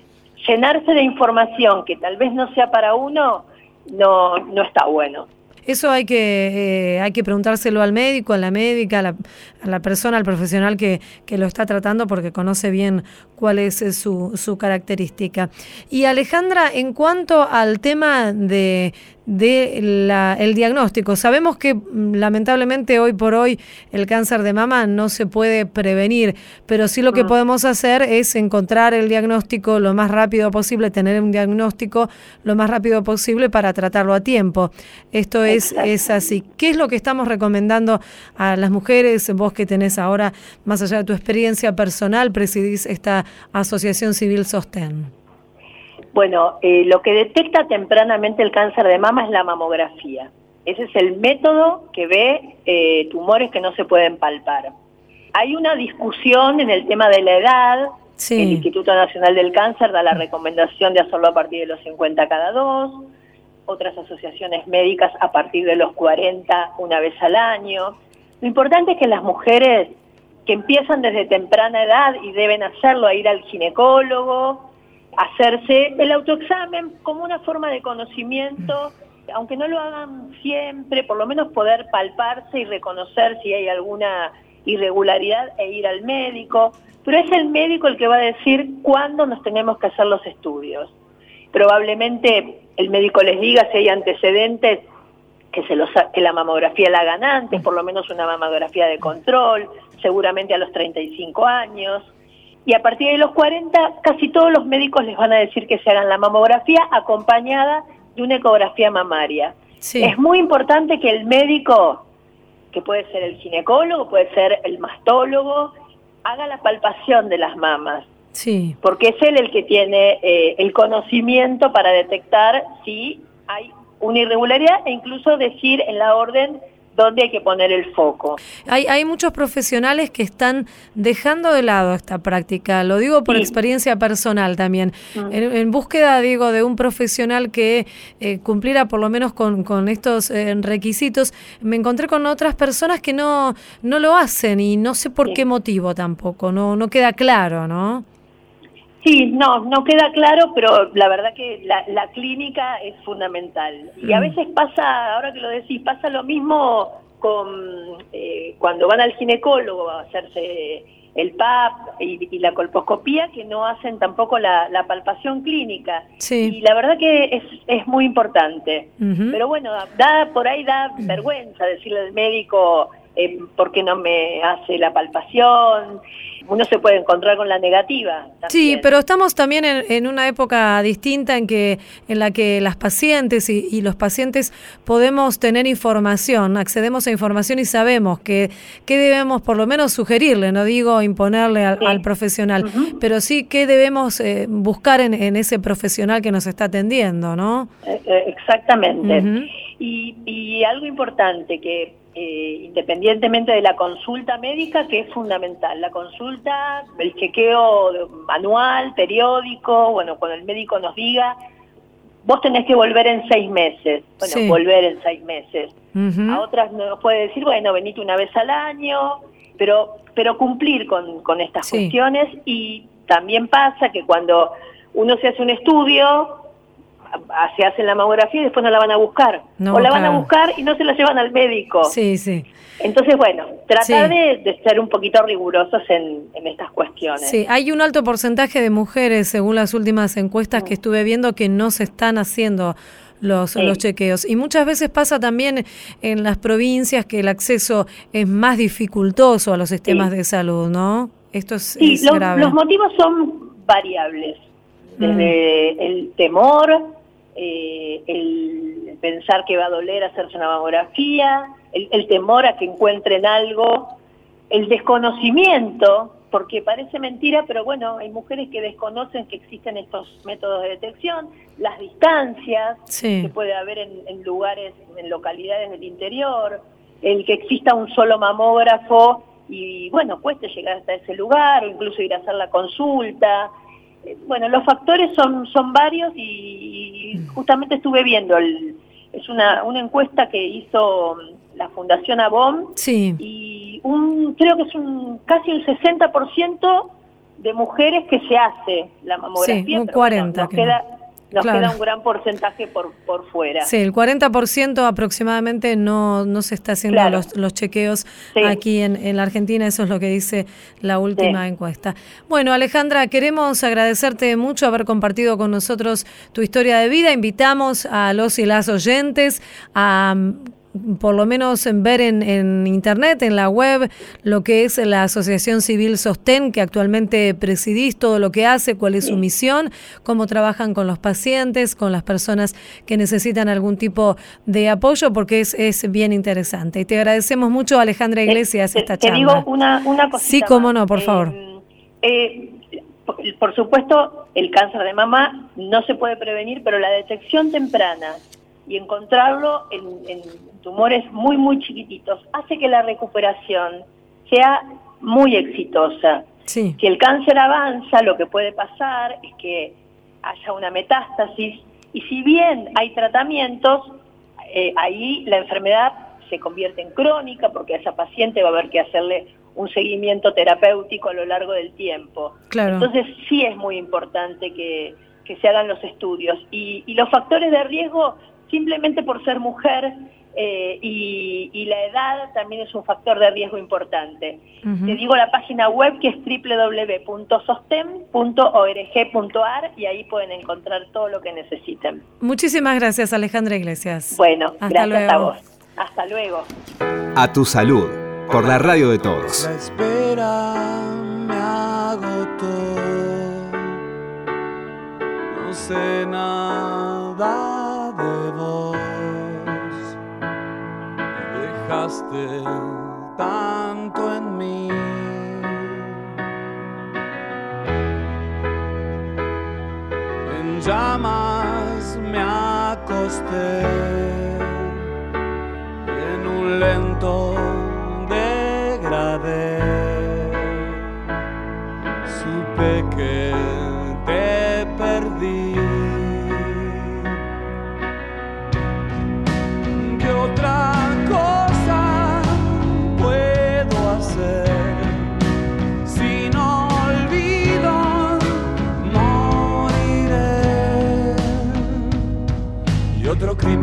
llenarse de información que tal vez no sea para uno no no está bueno. Eso hay que, eh, hay que preguntárselo al médico, a la médica, a la, a la persona, al profesional que, que, lo está tratando porque conoce bien cuál es eh, su, su característica. Y Alejandra, en cuanto al tema de, de la, el diagnóstico. Sabemos que mm, lamentablemente hoy por hoy el cáncer de mama no se puede prevenir, pero sí lo que mm. podemos hacer es encontrar el diagnóstico lo más rápido posible, tener un diagnóstico lo más rápido posible para tratarlo a tiempo. Esto es, es así. ¿Qué es lo que estamos recomendando a las mujeres? Vos que tenés ahora, más allá de tu experiencia personal, presidís esta Asociación Civil Sostén. Bueno, eh, lo que detecta tempranamente el cáncer de mama es la mamografía. Ese es el método que ve eh, tumores que no se pueden palpar. Hay una discusión en el tema de la edad. El Instituto Nacional del Cáncer da la recomendación de hacerlo a partir de los 50 cada dos. Otras asociaciones médicas a partir de los 40 una vez al año. Lo importante es que las mujeres que empiezan desde temprana edad y deben hacerlo a ir al ginecólogo, hacerse el autoexamen como una forma de conocimiento, aunque no lo hagan siempre, por lo menos poder palparse y reconocer si hay alguna irregularidad e ir al médico, pero es el médico el que va a decir cuándo nos tenemos que hacer los estudios. Probablemente el médico les diga si hay antecedentes que, se los, que la mamografía la hagan antes, por lo menos una mamografía de control, seguramente a los 35 años, y a partir de los 40 casi todos los médicos les van a decir que se hagan la mamografía acompañada de una ecografía mamaria. Es muy importante que el médico, que puede ser el ginecólogo, puede ser el mastólogo, haga la palpación de las mamas. Sí. Porque es él el que tiene eh, el conocimiento para detectar si hay una irregularidad e incluso decir en la orden dónde hay que poner el foco. Hay, hay muchos profesionales que están dejando de lado esta práctica, lo digo por experiencia personal también, mm. en, búsqueda, digo, de un profesional que eh, cumpliera por lo menos con, con estos eh, requisitos, me encontré con otras personas que no, no lo hacen y no sé por qué motivo tampoco, no, no queda claro, ¿no? Sí, no, no queda claro, pero la verdad que la, la clínica es fundamental. Y a mm. veces pasa, ahora que lo decís, pasa lo mismo con eh, cuando van al ginecólogo a hacerse el PAP y, la colposcopía, que no hacen tampoco la, palpación clínica. Sí. Y la verdad que es, es muy importante. Pero bueno, da por ahí da vergüenza decirle al médico eh, por qué no me hace la palpación uno se puede encontrar con la negativa. Sí, pero estamos también en, una época distinta en que en la que las pacientes y, los pacientes podemos tener información, accedemos a información y sabemos que, que debemos por lo menos sugerirle, no digo imponerle al, profesional, pero sí que debemos eh, buscar en, ese profesional que nos está atendiendo, ¿no? Eh, eh, exactamente. Y, y algo importante que eh, independientemente de la consulta médica, que es fundamental. La consulta, el chequeo anual, periódico, bueno, cuando el médico nos diga, vos tenés que volver en seis meses. Bueno, volver en seis meses. A otras nos puede decir, bueno, venite una vez al año, pero, pero cumplir con, con estas cuestiones. Y también pasa que cuando uno se hace un estudio, se hacen la mamografía y después no la van a buscar. o la van a buscar y no se la llevan al médico. Sí, sí. Entonces, bueno, tratar de, ser un poquito rigurosos en, estas cuestiones. Sí, hay un alto porcentaje de mujeres, según las últimas encuestas que mm. estuve viendo, que no se están haciendo los, los chequeos. Y muchas veces pasa también en las provincias que el acceso es más dificultoso a los sistemas de salud, ¿no? Esto es, los, los motivos son variables, desde mm. el temor, eh, el pensar que va a doler hacerse una mamografía, el, temor a que encuentren algo, el desconocimiento, porque parece mentira, pero bueno, hay mujeres que desconocen que existen estos métodos de detección, las distancias que puede haber en, lugares, en localidades del interior, el que exista un solo mamógrafo y bueno, cueste llegar hasta ese lugar o incluso ir a hacer la consulta, bueno, los factores son, son varios y, justamente estuve viendo, el, es una, una encuesta que hizo la Fundación Avon sí. y un, creo que es un casi un 60% de mujeres que se hace la mamografía. Sí, un 40. queda, nos queda un gran porcentaje por, por fuera. Sí, el 40% aproximadamente no, no se está haciendo los, los chequeos aquí en, en, la Argentina, eso es lo que dice la última encuesta. Bueno, Alejandra, queremos agradecerte mucho haber compartido con nosotros tu historia de vida. Invitamos a los y las oyentes a por lo menos en ver en, internet, en la web, lo que es la Asociación Civil Sostén, que actualmente presidís, todo lo que hace, cuál es su misión, cómo trabajan con los pacientes, con las personas que necesitan algún tipo de apoyo, porque es, es bien interesante. Y te agradecemos mucho, Alejandra eh, Iglesias, esta charla. Te digo una, una cosita Sí, cómo no, por favor. Eh, eh, por supuesto, el cáncer de mama no se puede prevenir, pero la detección temprana y encontrarlo en, tumores muy, muy chiquititos hace que la recuperación sea muy exitosa. Si el cáncer avanza, lo que puede pasar es que haya una metástasis y si bien hay tratamientos, eh, ahí la enfermedad se convierte en crónica porque a esa paciente va a haber que hacerle un seguimiento terapéutico a lo largo del tiempo. Entonces sí es muy importante que, se hagan los estudios. y, los factores de riesgo simplemente por ser mujer eh, y, la edad también es un factor de riesgo importante. Te digo la página web que es www.sostem.org.ar y ahí pueden encontrar todo lo que necesiten. Muchísimas gracias Alejandra Iglesias. Bueno, gracias a vos. Hasta luego. A tu salud, por la radio de todos. La espera me agotó. No sé nada de vos. Dejaste tanto en mí. En llamas me acosté en un lento degradé. Supe que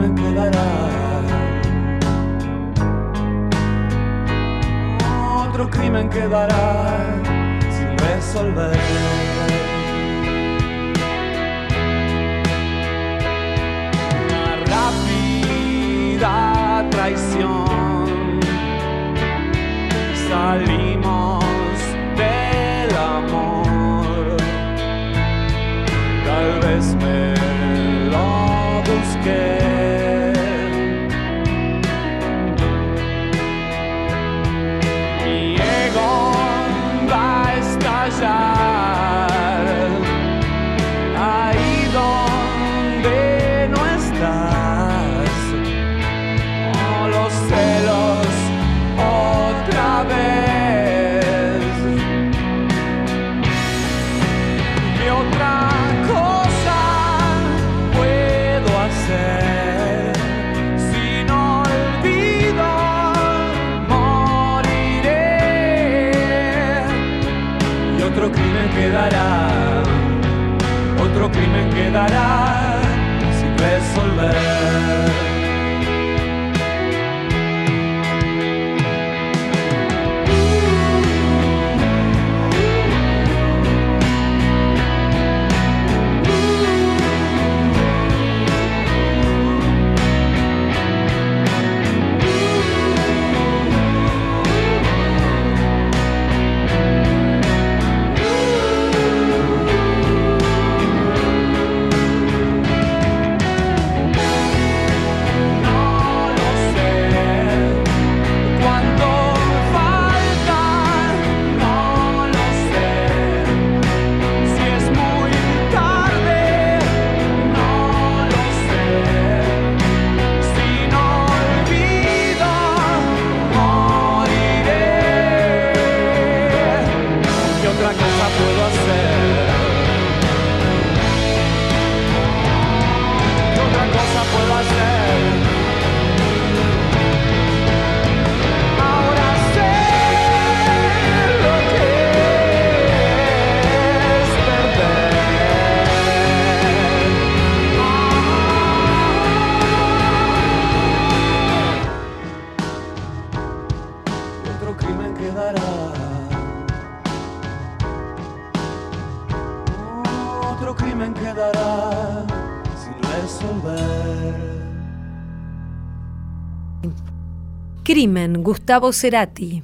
crimen quedará. Otro crimen quedará sin resolver. Una rápida traición. Salimos Gustavo Cerati.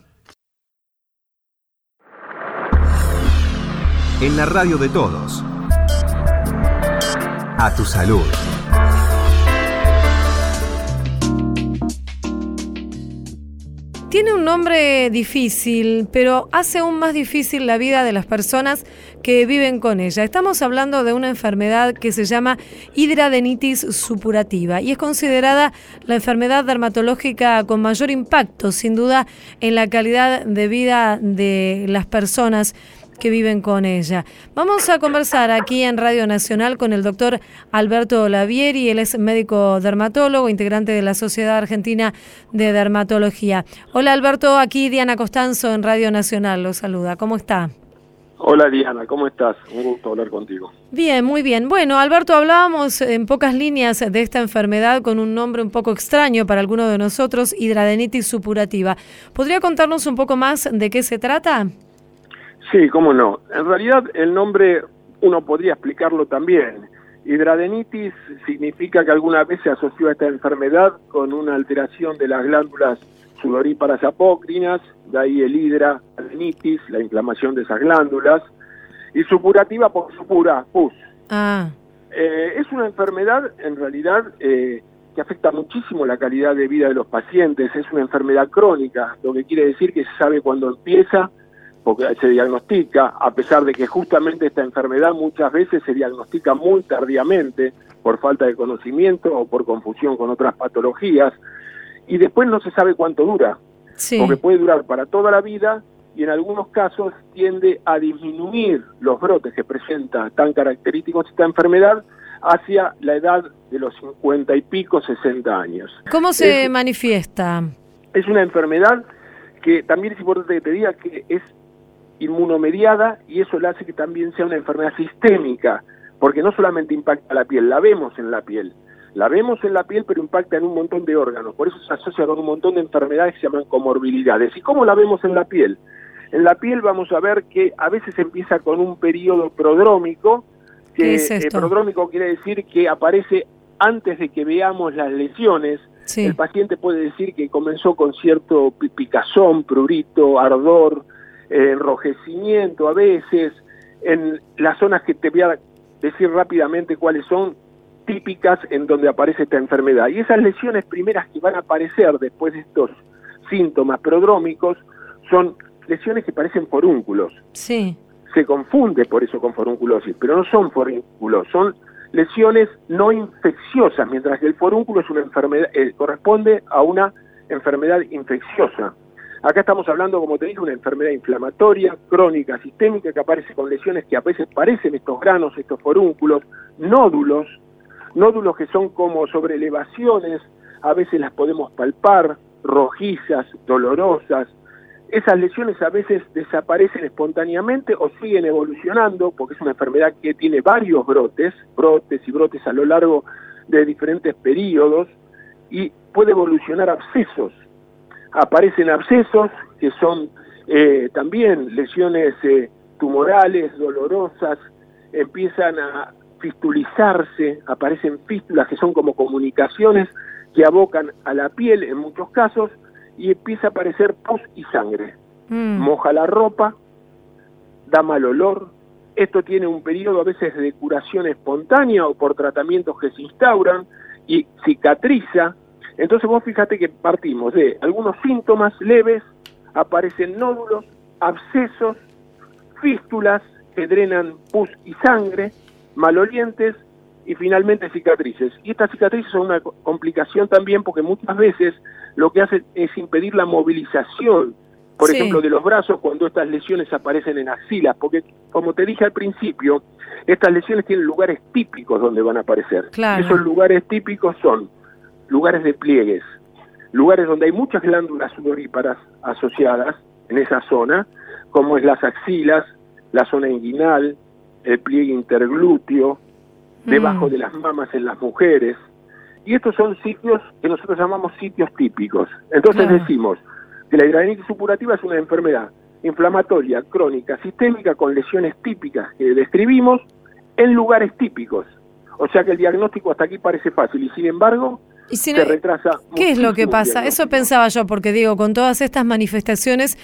En la radio de todos. A tu salud. Tiene un nombre difícil, pero hace aún más difícil la vida de las personas que viven con ella. Estamos hablando de una enfermedad que se llama hidradenitis supurativa y es considerada la enfermedad dermatológica con mayor impacto, sin duda, en la calidad de vida de las personas que viven con ella. Vamos a conversar aquí en Radio Nacional con el doctor Alberto Lavieri, él es médico dermatólogo, integrante de la Sociedad Argentina de Dermatología. Hola Alberto, aquí Diana Costanzo en Radio Nacional, lo saluda. ¿Cómo está? Hola Diana, ¿cómo estás? Un gusto hablar contigo. Bien, muy bien. Bueno, Alberto, hablábamos en pocas líneas de esta enfermedad con un nombre un poco extraño para algunos de nosotros, hidradenitis supurativa. ¿Podría contarnos un poco más de qué se trata? Sí, cómo no. En realidad el nombre uno podría explicarlo también. Hidradenitis significa que alguna vez se asoció a esta enfermedad con una alteración de las glándulas sudoríparas apócrinas, de ahí el hidradenitis, la inflamación de esas glándulas, y supurativa por supura, pus. Ah. Eh, es una enfermedad, en realidad, eh, que afecta muchísimo la calidad de vida de los pacientes. Es una enfermedad crónica, lo que quiere decir que se sabe cuándo empieza, porque se diagnostica, a pesar de que justamente esta enfermedad muchas veces se diagnostica muy tardíamente por falta de conocimiento o por confusión con otras patologías, y después no se sabe cuánto dura, porque puede durar para toda la vida y en algunos casos tiende a disminuir los brotes que presenta tan característicos esta enfermedad hacia la edad de los 50 y pico, 60 años. ¿Cómo se manifiesta? Es una enfermedad que también es importante que te diga que es inmunomediada y eso le hace que también sea una enfermedad sistémica, porque no solamente impacta la piel, la vemos en la piel. La vemos en la piel, pero impacta en un montón de órganos. Por eso se asocia con un montón de enfermedades que se llaman comorbilidades. ¿Y cómo la vemos en la piel? En la piel vamos a ver que a veces empieza con un periodo prodrómico, que es eh, prodrómico quiere decir que aparece antes de que veamos las lesiones. El paciente puede decir que comenzó con cierto picazón, prurito, ardor, enrojecimiento a veces, en las zonas que te voy a decir rápidamente cuáles son típicas en donde aparece esta enfermedad. Y esas lesiones primeras que van a aparecer después de estos síntomas prodrómicos son lesiones que parecen forúnculos. Sí. Se confunde por eso con forunculosis, pero no son forúnculos, son lesiones no infecciosas, mientras que el forúnculo es una enfermedad, eh, corresponde a una enfermedad infecciosa. Acá estamos hablando, como te dije, una enfermedad inflamatoria, crónica, sistémica, que aparece con lesiones que a veces parecen estos granos, estos forúnculos, nódulos, nódulos que son como sobre elevaciones, a veces las podemos palpar, rojizas, dolorosas, esas lesiones a veces desaparecen espontáneamente o siguen evolucionando, porque es una enfermedad que tiene varios brotes, brotes y brotes a lo largo de diferentes periodos, y puede evolucionar abscesos. Aparecen abscesos que son eh, también lesiones eh, tumorales, dolorosas, empiezan a fistulizarse, aparecen fístulas que son como comunicaciones que abocan a la piel en muchos casos, y empieza a aparecer pus y sangre. Mm. Moja la ropa, da mal olor. Esto tiene un periodo a veces de curación espontánea o por tratamientos que se instauran y cicatriza. Entonces vos fíjate que partimos de algunos síntomas leves, aparecen nódulos, abscesos, fístulas que drenan pus y sangre, malolientes y finalmente cicatrices. Y estas cicatrices son una complicación también porque muchas veces lo que hace es impedir la movilización, por ejemplo, de los brazos cuando estas lesiones aparecen en axilas, porque como te dije al principio, estas lesiones tienen lugares típicos donde van a aparecer. Esos lugares típicos son lugares de pliegues, lugares donde hay muchas glándulas sudoríparas asociadas en esa zona, como es las axilas, la zona inguinal, el pliegue interglúteo, debajo mm. de las mamas en las mujeres, y estos son sitios que nosotros llamamos sitios típicos. Entonces decimos que la hidradenitis supurativa es una enfermedad inflamatoria, crónica, sistémica, con lesiones típicas que describimos en lugares típicos. O sea que el diagnóstico hasta aquí parece fácil y sin embargo se retrasa. ¿Qué es lo que pasa? Eso pensaba yo, porque digo, con todas estas manifestaciones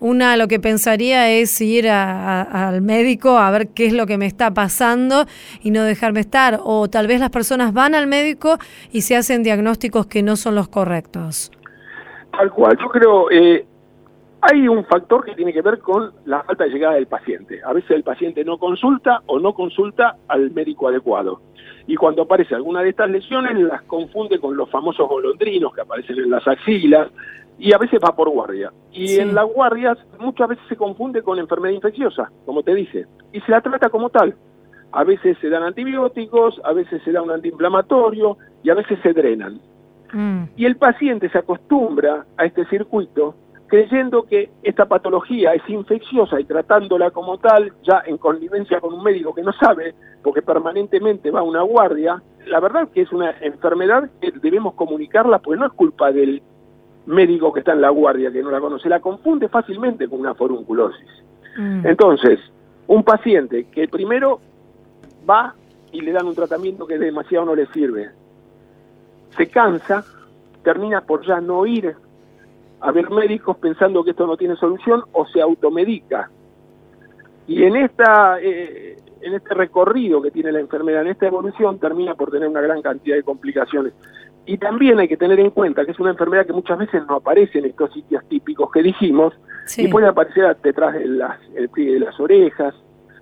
una lo que pensaría es ir al médico a ver qué es lo que me está pasando y no dejarme estar. O tal vez las personas van al médico y se hacen diagnósticos que no son los correctos. Tal cual. Yo creo, eh, hay un factor que tiene que ver con la falta de llegada del paciente. A veces el paciente no consulta o no consulta al médico adecuado. Y cuando aparece alguna de estas lesiones las confunde con los famosos golondrinos que aparecen en las axilas, y a veces va por guardia. Y en las guardias muchas veces se confunde con enfermedad infecciosa, como te dice, y se la trata como tal. A veces se dan antibióticos, a veces se da un antiinflamatorio y a veces se drenan. Mm. Y el paciente se acostumbra a este circuito creyendo que esta patología es infecciosa y tratándola como tal, ya en connivencia con un médico que no sabe, porque permanentemente va a una guardia, la verdad que es una enfermedad que debemos comunicarla, porque no es culpa del médico que está en la guardia que no la conoce, la confunde fácilmente con una forunculosis. Mm. Entonces, un paciente que primero va y le dan un tratamiento que demasiado no le sirve, se cansa, termina por ya no ir a ver médicos pensando que esto no tiene solución o se automedica. Y en esta eh, en este recorrido que tiene la enfermedad, en esta evolución, termina por tener una gran cantidad de complicaciones. Y también hay que tener en cuenta que es una enfermedad que muchas veces no aparece en estos sitios típicos que dijimos y puede aparecer detrás de las, de las orejas,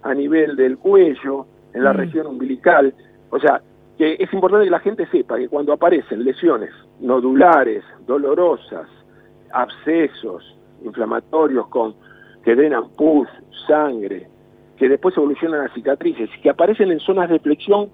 a nivel del cuello, en la mm. región umbilical. O sea, que es importante que la gente sepa que cuando aparecen lesiones nodulares, dolorosas, abscesos, inflamatorios con que drenan pus, sangre, que después evolucionan a cicatrices, que aparecen en zonas de flexión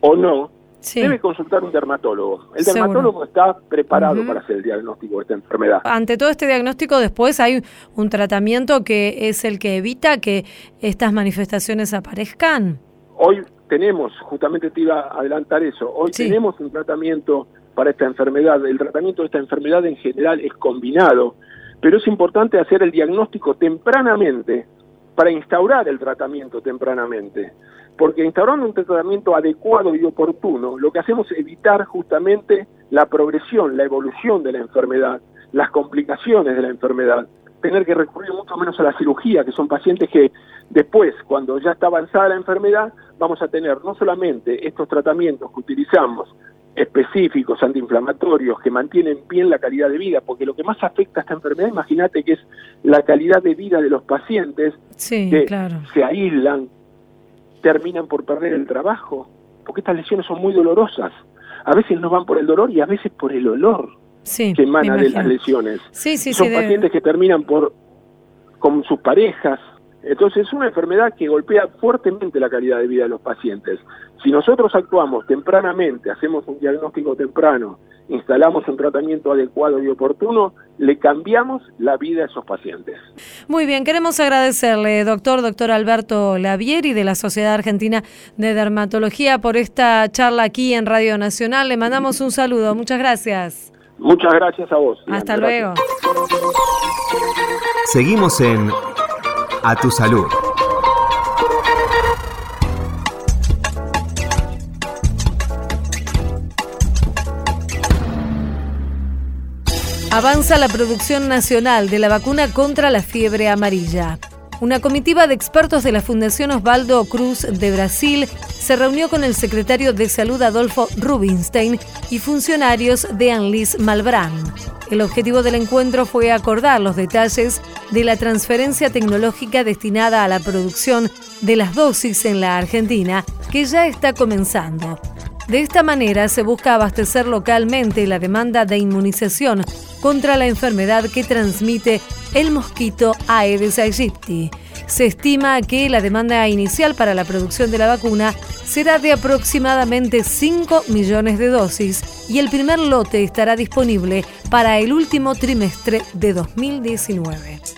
o no, debe consultar un dermatólogo. El dermatólogo está preparado para hacer el diagnóstico de esta enfermedad. Ante todo este diagnóstico, después hay un tratamiento que es el que evita que estas manifestaciones aparezcan. Hoy tenemos, justamente te iba a adelantar eso, hoy tenemos un tratamiento para esta enfermedad. El tratamiento de esta enfermedad en general es combinado, pero es importante hacer el diagnóstico tempranamente para instaurar el tratamiento tempranamente porque instaurando un tratamiento adecuado y oportuno, lo que hacemos es evitar justamente la progresión, la evolución de la enfermedad, las complicaciones de la enfermedad, tener que recurrir mucho menos a la cirugía, que son pacientes que después, cuando ya está avanzada la enfermedad, vamos a tener no solamente estos tratamientos que utilizamos, específicos, antiinflamatorios, que mantienen bien la calidad de vida, porque lo que más afecta a esta enfermedad, imagínate que es la calidad de vida de los pacientes, que se aíslan, terminan por perder el trabajo, porque estas lesiones son muy dolorosas. A veces no van por el dolor y a veces por el olor que emana de las lesiones. son pacientes que terminan por con sus parejas Entonces es una enfermedad que golpea fuertemente la calidad de vida de los pacientes. Si nosotros actuamos tempranamente, hacemos un diagnóstico temprano, instalamos un tratamiento adecuado y oportuno, le cambiamos la vida a esos pacientes. Muy bien, queremos agradecerle, doctor, doctor Alberto Lavieri de la Sociedad Argentina de Dermatología por esta charla aquí en Radio Nacional. Le mandamos un saludo, muchas gracias. Muchas gracias a vos. Hasta luego. Seguimos en A Tu Salud. Avanza la producción nacional de la vacuna contra la fiebre amarilla. Una comitiva de expertos de la Fundación Osvaldo Cruz de Brasil se reunió con el secretario de Salud Adolfo Rubinstein y funcionarios de Anlis Malbrán. El objetivo del encuentro fue acordar los detalles de la transferencia tecnológica destinada a la producción de las dosis en la Argentina, que ya está comenzando. De esta manera se busca abastecer localmente la demanda de inmunización contra la enfermedad que transmite el mosquito Aedes aegypti. Se estima que la demanda inicial para la producción de la vacuna será de aproximadamente 5 millones de dosis y el primer lote estará disponible para el último trimestre de 2019.